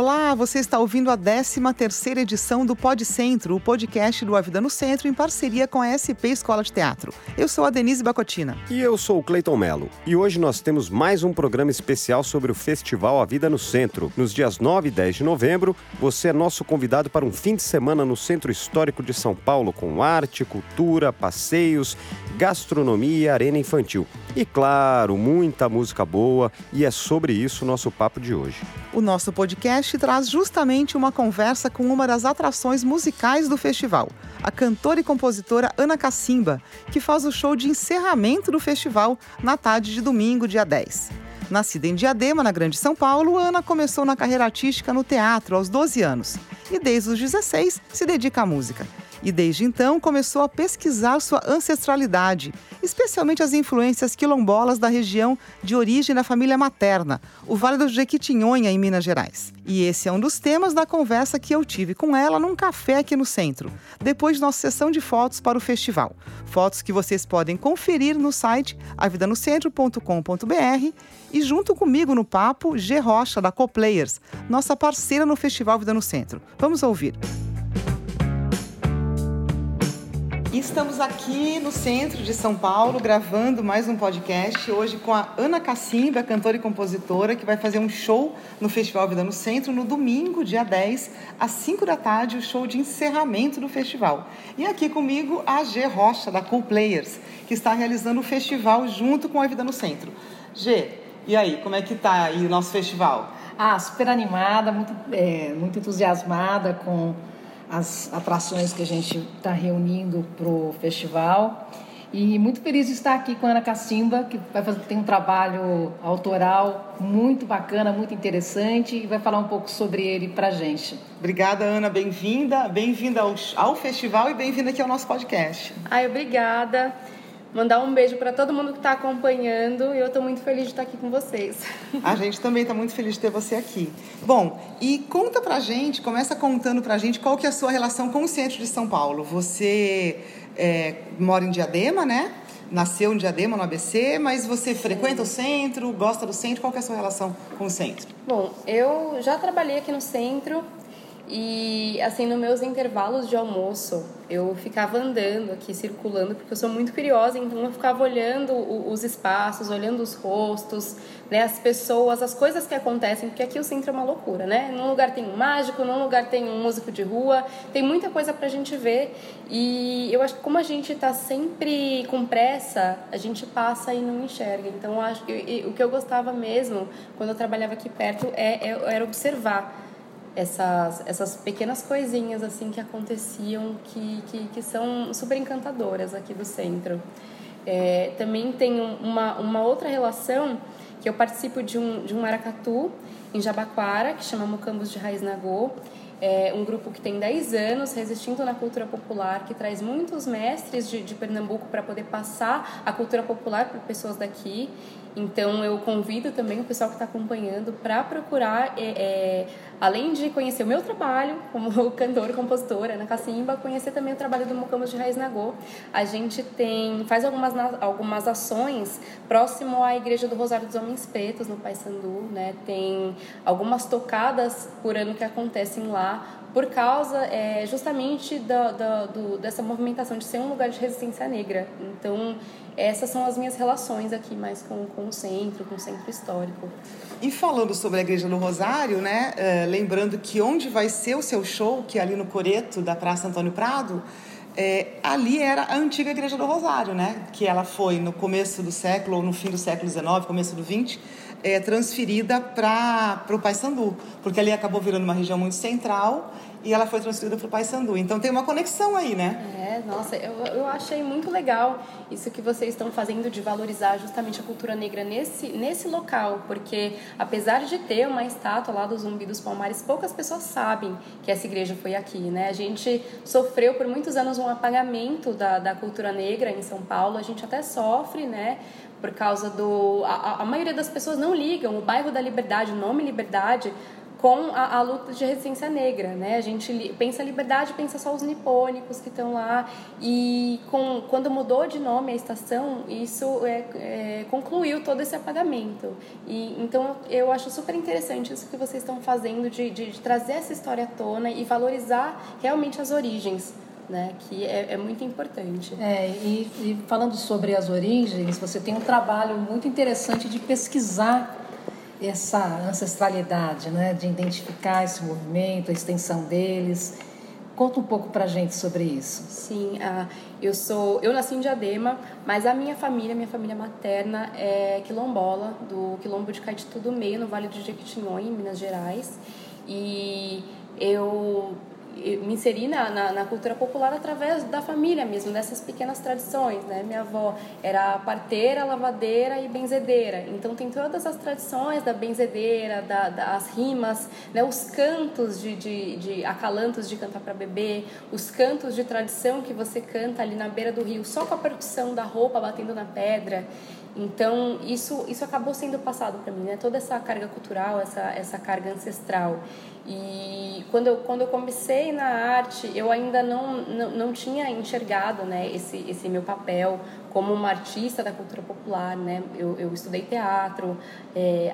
Olá, você está ouvindo a 13ª edição do Pod Centro, o podcast do A Vida no Centro, em parceria com a SP Escola de Teatro. Eu sou a Denise Bacotina. E eu sou o Cleiton Melo. E hoje nós temos mais um programa especial sobre o Festival A Vida no Centro. Nos dias 9 e 10 de novembro, você é nosso convidado para um fim de semana no Centro Histórico de São Paulo, com arte, cultura, passeios, gastronomia e arena infantil. E claro, muita música boa, e é sobre isso o nosso papo de hoje. O nosso podcast traz justamente uma conversa com uma das atrações musicais do festival, a cantora e compositora Ana Cacimba, que faz o show de encerramento do festival na tarde de domingo, dia 10. Nascida em Diadema, na Grande São Paulo, Ana começou na carreira artística no teatro aos 12 anos e, desde os 16, se dedica à música e desde então começou a pesquisar sua ancestralidade, especialmente as influências quilombolas da região de origem da família materna, o Vale do Jequitinhonha, em Minas Gerais. E esse é um dos temas da conversa que eu tive com ela num café aqui no centro, depois de nossa sessão de fotos para o festival. Fotos que vocês podem conferir no site avidanocentro.com.br e junto comigo no papo, G. Rocha, da Coplayers, nossa parceira no Festival Vida no Centro. Vamos ouvir. Estamos aqui no centro de São Paulo gravando mais um podcast hoje com a Ana Cacimba, cantora e compositora, que vai fazer um show no Festival Vida no Centro no domingo, dia 10, às 5 da tarde, o show de encerramento do festival. E aqui comigo a G Rocha, da Cool Players, que está realizando o festival junto com a Vida no Centro. G, e aí, como é que tá aí o nosso festival? Ah, super animada, muito, é, muito entusiasmada com as atrações que a gente está reunindo para o festival. E muito feliz de estar aqui com a Ana Cacimba, que vai fazer, tem um trabalho autoral muito bacana, muito interessante, e vai falar um pouco sobre ele para a gente. Obrigada, Ana. Bem-vinda. Bem-vinda ao, ao festival e bem-vinda aqui ao nosso podcast. Ai, obrigada. Mandar um beijo para todo mundo que está acompanhando e eu estou muito feliz de estar aqui com vocês. A gente também está muito feliz de ter você aqui. Bom, e conta pra gente, começa contando pra gente qual que é a sua relação com o centro de São Paulo. Você é, mora em Diadema, né? Nasceu em Diadema, no ABC, mas você frequenta o centro, gosta do centro? Qual que é a sua relação com o centro? Bom, eu já trabalhei aqui no centro e, assim, nos meus intervalos de almoço, eu ficava andando aqui, circulando, porque eu sou muito curiosa, então eu ficava olhando os espaços, olhando os rostos, né, as pessoas, as coisas que acontecem, porque aqui o centro é uma loucura, né? Num lugar tem um mágico, num lugar tem um músico de rua, tem muita coisa pra gente ver. E eu acho que como a gente tá sempre com pressa, a gente passa e não enxerga. Então, acho que o que eu gostava mesmo, quando eu trabalhava aqui perto, é, é era observar essas, essas pequenas coisinhas assim que aconteciam que, que, que são super encantadoras aqui do centro. É, também tem uma, uma outra relação que eu participo de um, de um maracatu em Jabaquara, que chama Mucambos de Raiz Nagô. É um grupo que tem 10 anos resistindo na cultura popular, que traz muitos mestres de, de Pernambuco para poder passar a cultura popular para pessoas daqui. Então eu convido também o pessoal que está acompanhando para procurar, é, é, além de conhecer o meu trabalho como cantora, compositora, Ana Cacimba, conhecer também o trabalho do Mocamos de Raiz Nagô. A gente tem faz algumas algumas ações próximo à Igreja do Rosário dos Homens Pretos no Paysandu, né? Tem algumas tocadas por ano que acontecem lá por causa é, justamente da, do, dessa movimentação de ser um lugar de resistência negra. Então, essas são as minhas relações aqui mais com, com o centro, com o centro histórico. E falando sobre a Igreja do Rosário, né, uh, lembrando que onde vai ser o seu show, que é ali no Coreto, da Praça Antônio Prado, é, ali era a antiga Igreja do Rosário, né, que ela foi no começo do século, ou no fim do século XIX, começo do XX, é, transferida para o Paysandu, porque ali acabou virando uma região muito central e ela foi transferida para o Paysandu. Então tem uma conexão aí, né? É, nossa, eu, eu achei muito legal isso que vocês estão fazendo de valorizar justamente a cultura negra nesse, nesse local, porque apesar de ter uma estátua lá do Zumbi dos Palmares, poucas pessoas sabem que essa igreja foi aqui, né? A gente sofreu por muitos anos um apagamento da, da cultura negra em São Paulo, a gente até sofre, né? por causa do. A, a maioria das pessoas não ligam o bairro da Liberdade, o nome Liberdade, com a, a, luta de resistência negra, né? A gente pensa liberdade, pensa só os nipônicos que estão lá e com, quando mudou de nome a estação, isso é, é, concluiu todo esse apagamento. E então eu acho super interessante isso que vocês estão fazendo de, de, de trazer essa história à tona e valorizar realmente as origens. Né, que é, é, muito importante. É, e, e falando sobre as origens, você tem um trabalho muito interessante de pesquisar essa ancestralidade, né, de identificar esse movimento, a extensão deles. Conta um pouco para gente sobre isso. Sim, uh, eu sou, eu nasci em Diadema, mas a minha família, minha família materna é quilombola do quilombo de Caetito do Meio, no Vale do Jequitinhonha, em Minas Gerais. E eu me inseri na, na, na, cultura popular através da família mesmo, dessas pequenas tradições, né? Minha avó era parteira, lavadeira e benzedeira, então tem todas as tradições da benzedeira, da, das rimas, né? Os cantos de, de, de acalantos de cantar para bebê, os cantos de tradição que você canta ali na beira do rio, só com a percussão da roupa batendo na pedra. Então, isso, isso acabou sendo passado para mim, né? Toda essa carga cultural, essa, essa carga ancestral. E quando eu, quando eu comecei na arte, eu ainda não, não, não tinha enxergado né, esse, esse meu papel como uma artista da cultura popular, né? Eu, eu estudei teatro, é,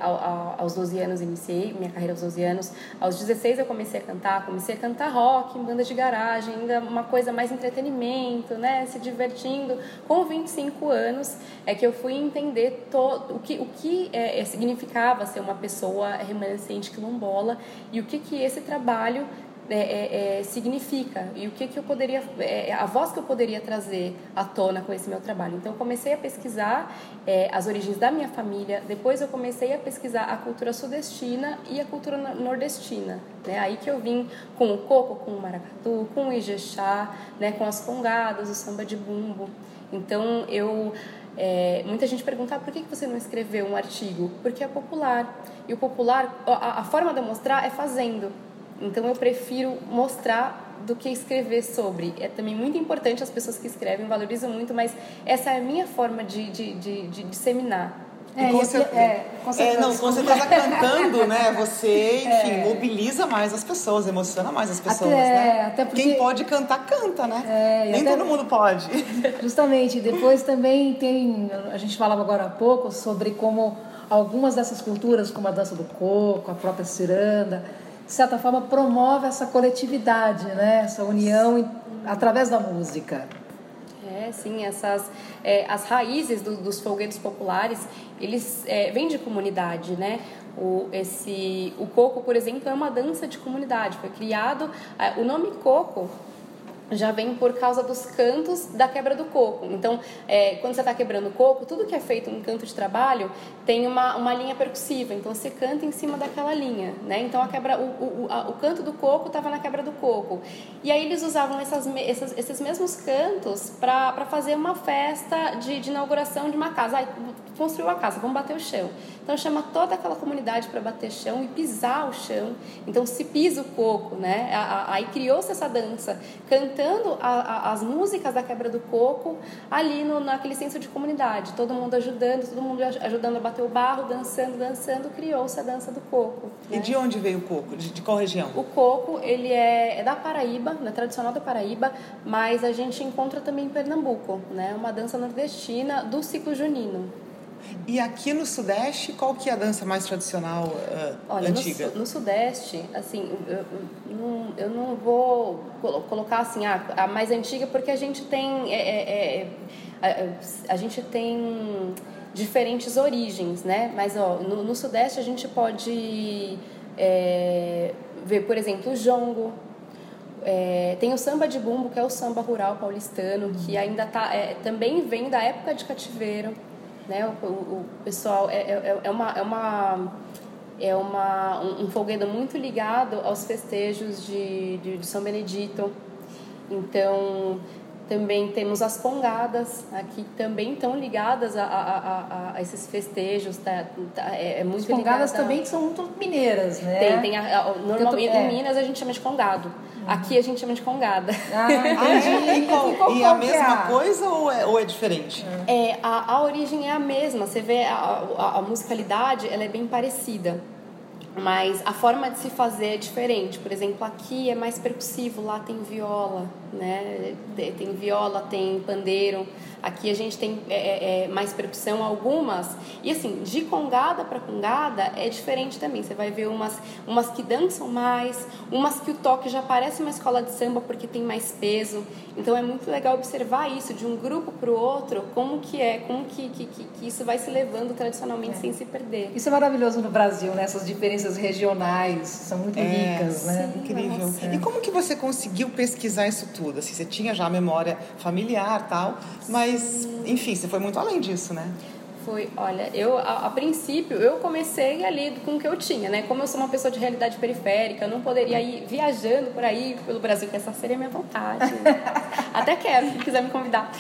aos 12 anos iniciei minha carreira aos 12 anos. Aos 16 eu comecei a cantar, comecei a cantar rock em bandas de garagem, ainda uma coisa mais entretenimento, né? Se divertindo. Com 25 anos é que eu fui entender todo, o que, o que é, significava ser uma pessoa remanescente quilombola e o que, que esse trabalho é, é, é, significa e o que, que eu poderia, é, a voz que eu poderia trazer à tona com esse meu trabalho. Então, eu comecei a pesquisar é, as origens da minha família, depois eu comecei a pesquisar a cultura sudestina e a cultura nordestina. Né? Aí que eu vim com o coco, com o maracatu, com o ijexá, né? com as congadas, o samba de bumbo. Então, eu... É, muita gente pergunta ah, por que você não escreveu um artigo? Porque é popular. E o popular, a, a forma de mostrar é fazendo. Então eu prefiro mostrar do que escrever sobre. É também muito importante as pessoas que escrevem, valorizam muito, mas essa é a minha forma de, de, de, de disseminar. É, com você, é, com é, não, quando você está cantando, né, você, enfim, é. mobiliza mais as pessoas, emociona mais as pessoas, até, né? Até porque... Quem pode cantar, canta, né? É, Nem até... todo mundo pode. Justamente. Depois também tem, a gente falava agora há pouco sobre como algumas dessas culturas, como a dança do coco, a própria ciranda, de certa forma, promove essa coletividade, né? essa união através da música. É, sim, essas é, as raízes do, dos folguedos populares, eles é, vêm de comunidade, né? O, esse, o coco, por exemplo, é uma dança de comunidade. Foi criado, é, o nome coco já vem por causa dos cantos da quebra do coco. Então, é, quando você está quebrando o coco, tudo que é feito em canto de trabalho tem uma, uma linha percussiva. Então, você canta em cima daquela linha. Né? Então, a quebra, o, o, a, o canto do coco estava na quebra do coco. E aí, eles usavam essas, essas esses mesmos cantos para fazer uma festa de, de inauguração de uma casa. Construiu a casa, vamos bater o chão. Então chama toda aquela comunidade para bater chão e pisar o chão. Então se pisa o coco, né? Aí criou-se essa dança, cantando a, a, as músicas da quebra do coco ali no, naquele senso de comunidade. Todo mundo ajudando, todo mundo ajudando a bater o barro, dançando, dançando, criou-se a dança do coco. Né? E de onde veio o coco? De, de qual região? O coco, ele é, é da Paraíba, né? tradicional da Paraíba, mas a gente encontra também em Pernambuco, né? Uma dança nordestina do ciclo junino. E aqui no Sudeste, qual que é a dança mais tradicional uh, Olha, antiga? No, no, Sudeste, assim, eu, eu, não, eu não vou colocar assim, ah, a mais antiga, porque a gente tem... É, é, é, a, a, gente tem diferentes origens, né? Mas, ó, no, no Sudeste a gente pode é, ver, por exemplo, o jongo, é, tem o samba de bumbo, que é o samba rural paulistano, que ainda tá, é, também vem da época de cativeiro. Né? O, o, pessoal é, é, é, uma, é, uma, é uma, um, um folguedo muito ligado aos festejos de, de, de São Benedito. Então, também temos as pongadas, aqui também estão ligadas a, a, a, a esses festejos. Tá, tá, é, é muito as pongadas também são muito mineiras, né? Tem, tem a, normalmente é. em Minas a gente chama de congado. Aqui a gente chama de congada. Ah, e, qual, e a mesma coisa ou é, ou é diferente? É, a, a origem é a mesma. Você vê a, a, a musicalidade, ela é bem parecida. mas a forma de se fazer é diferente. Por exemplo, aqui é mais percussivo, lá tem viola, né? Tem viola, tem pandeiro. Aqui a gente tem é, é, é, mais percussão, algumas. E assim, de congada para congada é diferente também. Você vai ver umas, umas que dançam mais, umas que o toque já parece uma escola de samba porque tem mais peso. Então é muito legal observar isso de um grupo para o outro, como que é, como que, que, que, isso vai se levando tradicionalmente é. sem se perder. Isso é maravilhoso no Brasil, né? Essas diferenças regionais são muito é, ricas, né? Sim, Incrível. E como que você conseguiu pesquisar isso tudo? Assim, você tinha já a memória familiar tal, mas mas, enfim, você foi muito além disso, né? Foi, olha, eu a, a, princípio eu comecei ali com o que eu tinha, né? Como eu sou uma pessoa de realidade periférica, eu não poderia ir viajando por aí pelo Brasil, que essa seria a minha vontade. Até quero, se quiser me convidar.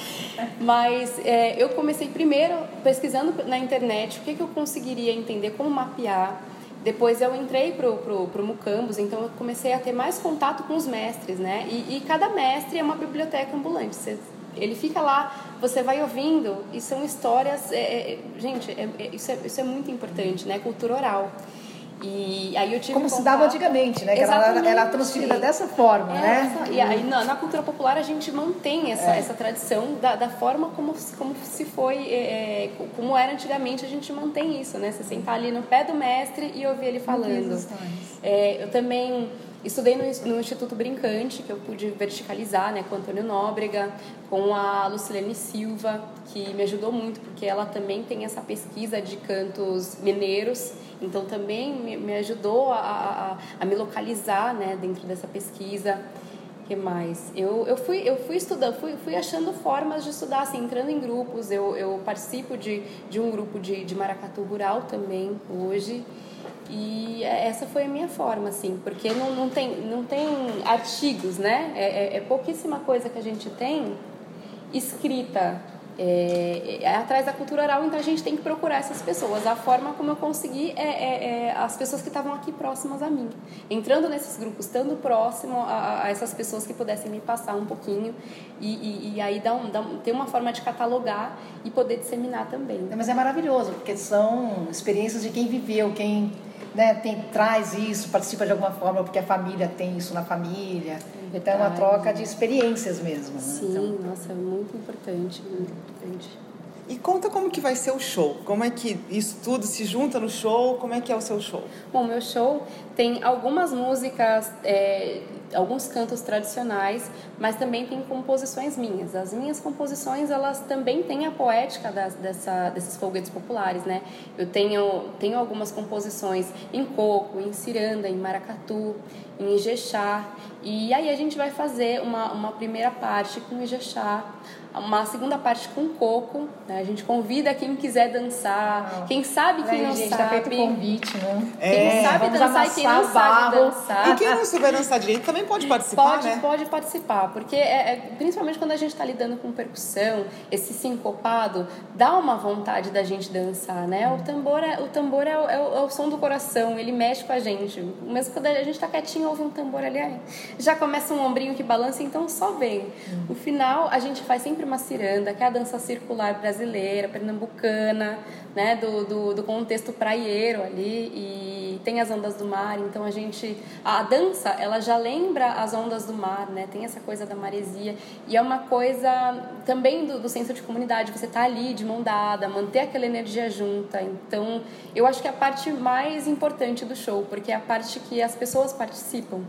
Mas é, eu comecei primeiro pesquisando na internet o que, que eu conseguiria entender, como mapear. Depois eu entrei pro, pro, pro Mucambos, então eu comecei a ter mais contato com os mestres, né? E, e cada mestre é uma biblioteca ambulante. Você ele fica lá, você vai ouvindo e são histórias. É, é, gente, é, é, isso, é, isso é muito importante, né? Cultura oral. E aí eu tive Como contato... se dava antigamente, né? Que ela era transferida dessa forma, é, né? Essa, e aí na, na, cultura popular a gente mantém essa, é. essa tradição da, da forma como, como se foi, é, é como era antigamente, a gente mantém isso, né? Você sentar ali no pé do mestre e ouvir ele falando. É, eu também Estudei no, no, Instituto Brincante, que eu pude verticalizar, né, com o Antônio Nóbrega, com a Lucilene Silva, que me ajudou muito, porque ela também tem essa pesquisa de cantos mineiros, então também me, me ajudou a, a, a, me localizar, né, dentro dessa pesquisa que mais? Eu, eu, fui, eu fui estudando, fui, fui achando formas de estudar, assim, entrando em grupos. Eu, eu participo de, de um grupo de, de maracatu rural também, hoje. E essa foi a minha forma, assim, porque não, não, tem, não tem artigos, né? É, é, é pouquíssima coisa que a gente tem escrita é, é, atrás da cultura oral, então a gente tem que procurar essas pessoas. A forma como eu consegui é, é, é as pessoas que estavam aqui próximas a mim. Entrando nesses grupos, estando próximo a, a essas pessoas que pudessem me passar um pouquinho e, e, e aí dá um, dá um, ter uma forma de catalogar e poder disseminar também. Mas é maravilhoso, porque são experiências de quem viveu, quem né, tem, traz isso, participa de alguma forma, porque a família tem isso na família. É então é uma troca de experiências mesmo. Né? Sim, então... nossa, é muito importante, muito importante. E conta como que vai ser o show. Como é que isso tudo se junta no show? Como é que é o seu show? Bom, meu show tem algumas músicas é, alguns cantos tradicionais, mas também tem composições minhas. As minhas composições, elas também têm a poética das, dessa, desses foguetes populares, né? Eu tenho, tenho algumas composições em coco, em ciranda, em maracatu, em ijexá, e aí a gente vai fazer uma, uma primeira parte com ijexá, uma segunda parte com coco. Né? A gente convida quem quiser dançar, quem sabe quem não gente, sabe. Tá feito convite, né? É, quem sabe dançar e quem não sabe dançar. E quem não souber dançar direito também pode participar, pode, né? Pode participar, porque é, é, principalmente quando a gente está lidando com percussão, esse sincopado, dá uma vontade da gente dançar, né? O tambor é o, tambor é o, é o, é o som do coração, ele mexe com a gente. Mesmo quando a gente está quietinho, ouve um tambor ali, já começa um ombrinho que balança, então só vem. No final, a gente faz sempre uma ciranda, que é a dança circular brasileira, pernambucana, né? Do, do, do contexto praieiro ali, e tem as ondas do mar, então a gente... A dança, ela já lembra as ondas do mar, né? Tem essa coisa da maresia, e é uma coisa também do, do senso de comunidade, você tá ali de mão dada, manter aquela energia junta, então eu acho que é a parte mais importante do show, porque é a parte que as pessoas participam.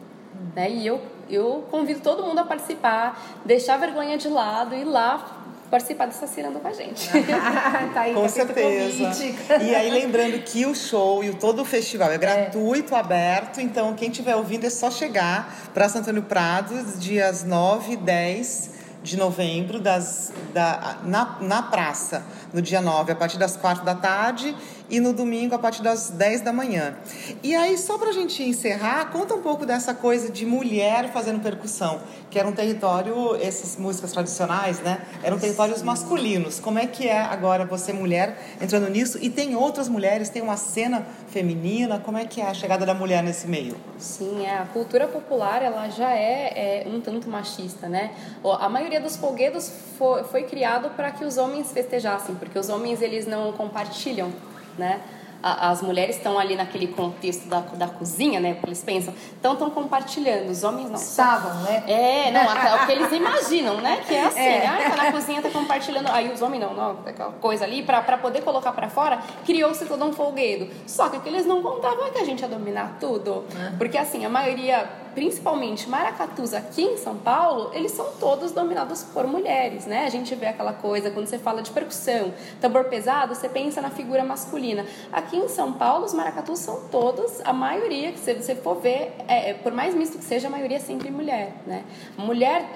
Né? E eu, eu convido todo mundo a participar, deixar a vergonha de lado e ir lá participar dessa ciranda com a gente. tá aí, com tá certeza. E aí lembrando que o show e o todo o festival é gratuito, é. aberto, então quem estiver ouvindo é só chegar para Santo Antônio Prado, dias 9 e 10 de novembro, das, da, na, na praça, no dia 9, a partir das 4 da tarde e no domingo a partir das 10 da manhã. E aí, só para a gente encerrar, conta um pouco dessa coisa de mulher fazendo percussão, que era um território, essas músicas tradicionais, né? Eram territórios masculinos. Como é que é agora você, mulher, entrando nisso? E tem outras mulheres, tem uma cena feminina, como é que é a chegada da mulher nesse meio? Sim, é, a cultura popular, ela já é, é um tanto machista, né? A maioria dos folguedos foi, foi criado para que os homens festejassem, porque os homens, eles não compartilham né? as mulheres estão ali naquele contexto da, da cozinha, né? Porque eles pensam, então estão compartilhando, os homens não. Estavam, né? É, não, o que eles imaginam, né? Que é assim, é. Ah, tá na cozinha, tá compartilhando. Aí os homens não, não, aquela coisa ali, pra, pra poder colocar pra fora, criou-se todo um folguedo. Só que o que eles não contavam é que a gente ia dominar tudo. É. Porque assim, a maioria principalmente maracatus aqui em São Paulo, eles são todos dominados por mulheres, né? A gente vê aquela coisa, quando você fala de percussão, tambor pesado, você pensa na figura masculina. Aqui em São Paulo, os maracatus são todos, a maioria, que se você for ver, é, é, por mais misto que seja, a maioria é sempre mulher, né? Mulher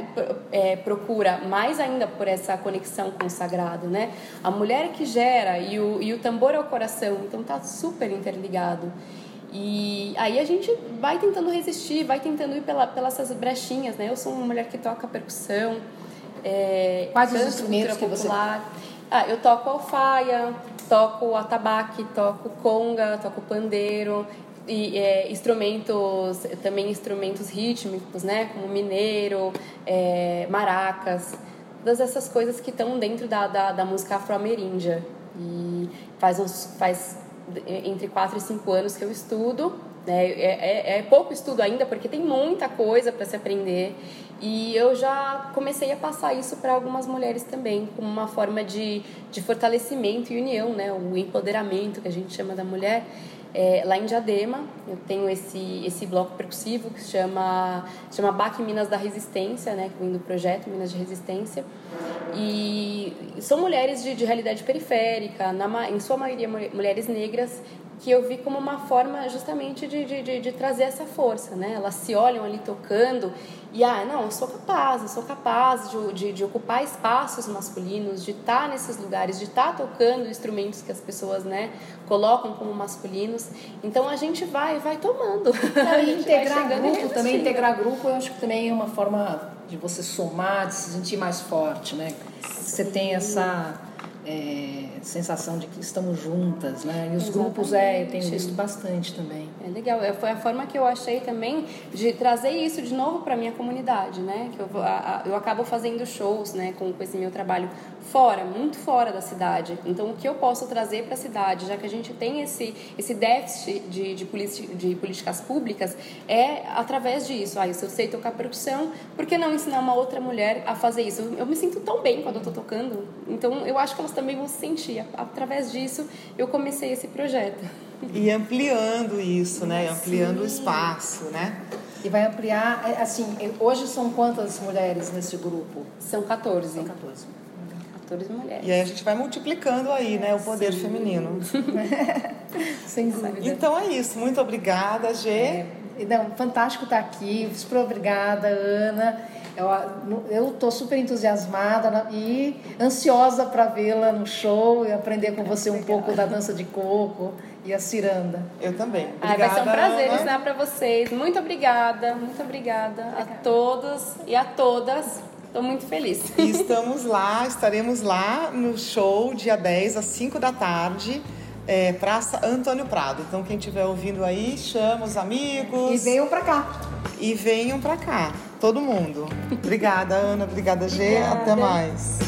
é, procura mais ainda por essa conexão com o sagrado, né? A mulher que gera e o, e o tambor é o coração, então tá super interligado. E aí a gente vai tentando resistir, vai tentando ir pela, pelas essas brechinhas, né? Eu sou uma mulher que toca percussão. É, Quais os instrumentos que você... Ah, eu toco alfaia, toco atabaque, toco conga, toco pandeiro, e é, instrumentos, também instrumentos rítmicos, né? Como mineiro, é, maracas, todas essas coisas que estão dentro da, da, da música afro-ameríndia. E faz, uns, faz entre 4 e 5 anos que eu estudo. Né? É, é, é pouco estudo ainda, porque tem muita coisa para se aprender. E eu já comecei a passar isso para algumas mulheres também, como uma forma de, de fortalecimento e união, né? o empoderamento que a gente chama da mulher. É, lá em Diadema, eu tenho esse, esse bloco percussivo que se chama, chama BAC Minas da Resistência, né, que vem do projeto Minas de Resistência. E são mulheres de, de realidade periférica, na, em sua maioria mulheres negras, que eu vi como uma forma justamente de, de, de, de, trazer essa força, né? Elas se olham ali tocando e, ah, não, eu sou capaz, eu sou capaz de, de, de ocupar espaços masculinos, de estar nesses lugares, de estar tocando instrumentos que as pessoas, né, colocam como masculinos. Então a gente vai, vai tomando. Não, e integrar grupo, também integrar grupo, eu acho que também é uma forma de você somar, de se sentir mais forte, né? Você tem essa é, sensação de que estamos juntas, né? E os Exatamente. grupos, é, eu tenho visto bastante também. É legal, é, foi a forma que eu achei também de trazer isso de novo para minha comunidade, né? Que eu, a, eu acabo fazendo shows, né, com, com esse meu trabalho fora, muito fora da cidade. Então, o que eu posso trazer para a cidade, já que a gente tem esse, esse déficit de, de, de políticas públicas, é através disso. Ah, se eu sei tocar percussão, por que não ensinar uma outra mulher a fazer isso? Eu me sinto tão bem quando eu estou tocando. Então, eu acho que elas também vão se sentir. Através disso, eu comecei esse projeto. E ampliando isso, né? Ampliando Sim. o espaço, né? E vai ampliar, é, assim, hoje são quantas mulheres nesse grupo? São 14. São 14 mulheres. E aí a gente vai multiplicando aí, né, o poder Sim. feminino. Sem dúvida. Então é isso. Muito obrigada, Gê. É. Não, fantástico estar aqui. Super obrigada, Ana. Eu estou super entusiasmada e ansiosa para vê-la no show e aprender com você um pouco da dança de coco e a ciranda. Eu também. Obrigada, vai ser um prazer Ana. ensinar para vocês. Muito obrigada, muito obrigada, obrigada a todos e a todas Estou muito feliz. E estamos lá, estaremos lá no show dia 10 às 5 da tarde. É, Praça Antônio Prado. Então, quem estiver ouvindo aí, chama os amigos. E venham para cá. E venham para cá, todo mundo. Obrigada, Ana. Obrigada, Gê. Obrigada. Até mais.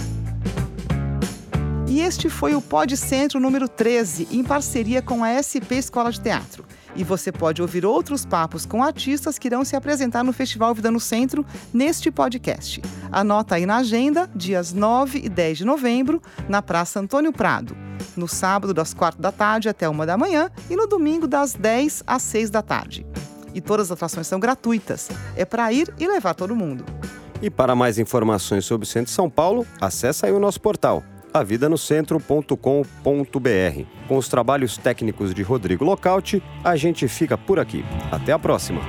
E este foi o Pod Centro número 13, em parceria com a SP Escola de Teatro. E você pode ouvir outros papos com artistas que irão se apresentar no Festival Vida no Centro neste podcast. Anota aí na agenda, dias 9 e 10 de novembro, na Praça Antônio Prado. No sábado, das 4 da tarde até 1 da manhã e no domingo, das 10 às 6 da tarde. E todas as atrações são gratuitas. É para ir e levar todo mundo. E para mais informações sobre o Centro de São Paulo, acesse aí o nosso portal avidanocentro.com.br. Com os trabalhos técnicos de Rodrigo Locauti, a gente fica por aqui. Até a próxima!